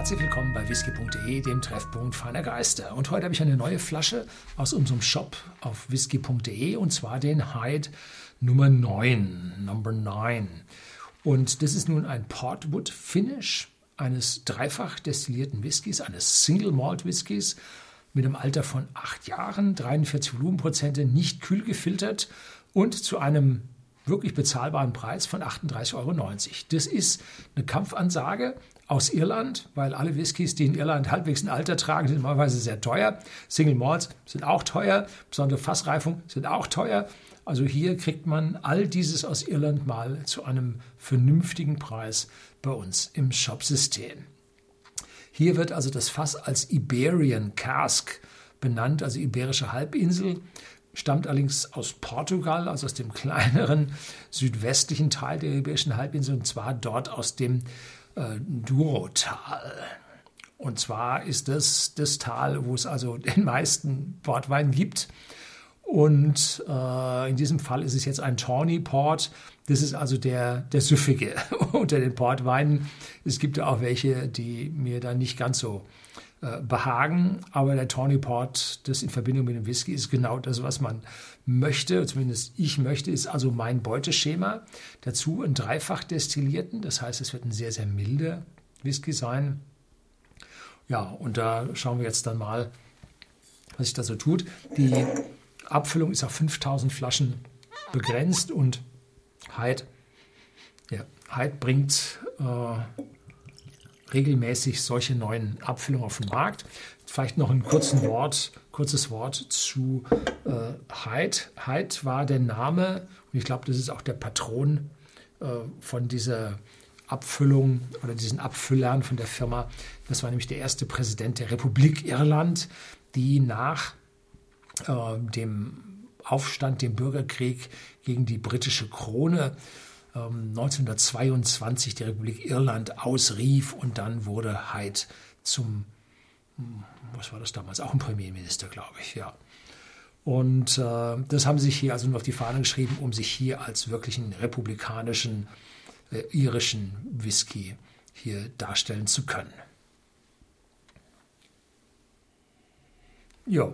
Herzlich willkommen bei whisky.de, dem Treffpunkt feiner Geister. Und heute habe ich eine neue Flasche aus unserem Shop auf whisky.de und zwar den Hyde Nummer 9, Number 9. Und das ist nun ein Portwood Finish eines dreifach destillierten Whiskys, eines Single Malt Whiskys mit einem Alter von acht Jahren, 43 Volumenprozente, nicht kühl gefiltert und zu einem wirklich bezahlbaren Preis von 38,90 Euro. Das ist eine Kampfansage aus Irland, weil alle Whiskys, die in Irland halbwegs ein Alter tragen, sind normalerweise sehr teuer. Single Malts sind auch teuer, besondere Fassreifung sind auch teuer. Also hier kriegt man all dieses aus Irland mal zu einem vernünftigen Preis bei uns im Shopsystem. Hier wird also das Fass als Iberian Cask benannt, also Iberische Halbinsel stammt allerdings aus Portugal, also aus dem kleineren südwestlichen Teil der Iberischen Halbinsel, und zwar dort aus dem äh, Douro-Tal. Und zwar ist das das Tal, wo es also den meisten Portwein gibt. Und äh, in diesem Fall ist es jetzt ein Tawny Port. Das ist also der, der süffige unter den Portweinen. Es gibt ja auch welche, die mir dann nicht ganz so behagen. Aber der Tawny Port, das in Verbindung mit dem Whisky, ist genau das, was man möchte, zumindest ich möchte, ist also mein Beuteschema. Dazu einen dreifach destillierten, das heißt, es wird ein sehr, sehr milder Whisky sein. Ja, und da schauen wir jetzt dann mal, was sich da so tut. Die Abfüllung ist auf 5000 Flaschen begrenzt und Hyde, ja, Hyde bringt äh, regelmäßig solche neuen Abfüllungen auf den Markt. Vielleicht noch ein kurzes Wort, kurzes Wort zu äh, Hyde. Hyde war der Name, und ich glaube, das ist auch der Patron äh, von dieser Abfüllung oder diesen Abfüllern von der Firma. Das war nämlich der erste Präsident der Republik Irland, die nach äh, dem Aufstand, dem Bürgerkrieg gegen die britische Krone 1922 ähm, die Republik Irland ausrief und dann wurde Hyde zum, hm, was war das damals, auch ein Premierminister, glaube ich, ja. Und äh, das haben sich hier also nur auf die Fahne geschrieben, um sich hier als wirklichen republikanischen äh, irischen Whisky hier darstellen zu können. Ja,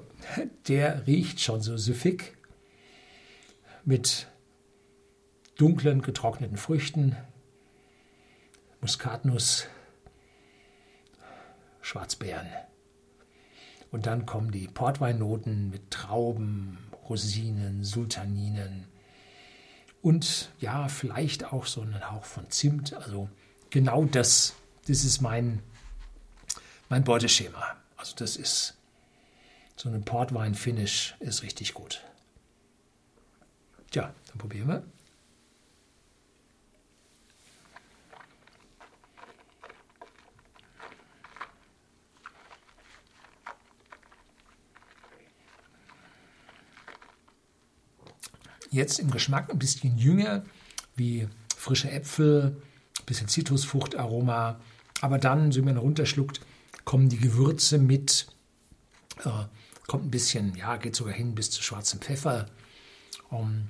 der riecht schon so süffig mit dunklen, getrockneten Früchten, Muskatnuss, Schwarzbeeren. Und dann kommen die Portweinnoten mit Trauben, Rosinen, Sultaninen und ja, vielleicht auch so einen Hauch von Zimt. Also genau das, das ist mein, mein Beuteschema. Also das ist so ein Portwein-Finish ist richtig gut. Tja, dann probieren wir. Jetzt im Geschmack ein bisschen jünger, wie frische Äpfel, ein bisschen Zitrusfruchtaroma. Aber dann, so wie man runterschluckt, kommen die Gewürze mit, äh, kommt ein bisschen, ja, geht sogar hin bis zu schwarzem Pfeffer, um,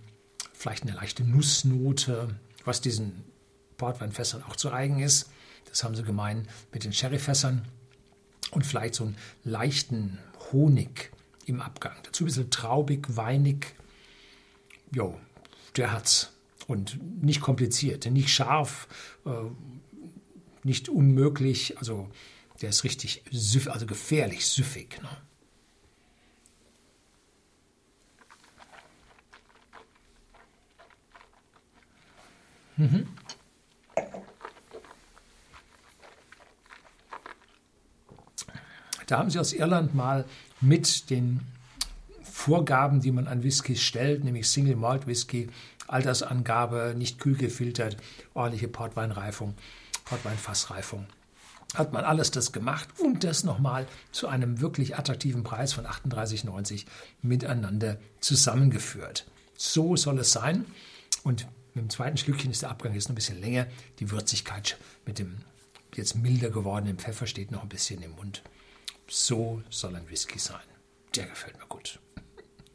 vielleicht eine leichte Nussnote, was diesen Portweinfässern auch zu eigen ist. Das haben sie gemein mit den Sherryfässern. Und vielleicht so einen leichten Honig im Abgang. Dazu ein bisschen traubig, weinig, jo, der hat's. Und nicht kompliziert, nicht scharf, äh, nicht unmöglich. Also der ist richtig süff, also gefährlich süffig. Ne? Mhm. Da haben sie aus Irland mal mit den Vorgaben, die man an Whiskys stellt, nämlich Single Malt Whisky, Altersangabe, nicht kühl gefiltert, ordentliche Portweinreifung, Portweinfassreifung. Hat man alles das gemacht und das nochmal zu einem wirklich attraktiven Preis von 38,90 miteinander zusammengeführt. So soll es sein. Und mit dem zweiten Schlückchen ist der Abgang jetzt noch ein bisschen länger. Die Würzigkeit mit dem jetzt milder gewordenen Pfeffer steht noch ein bisschen im Mund. So soll ein Whisky sein. Der gefällt mir gut.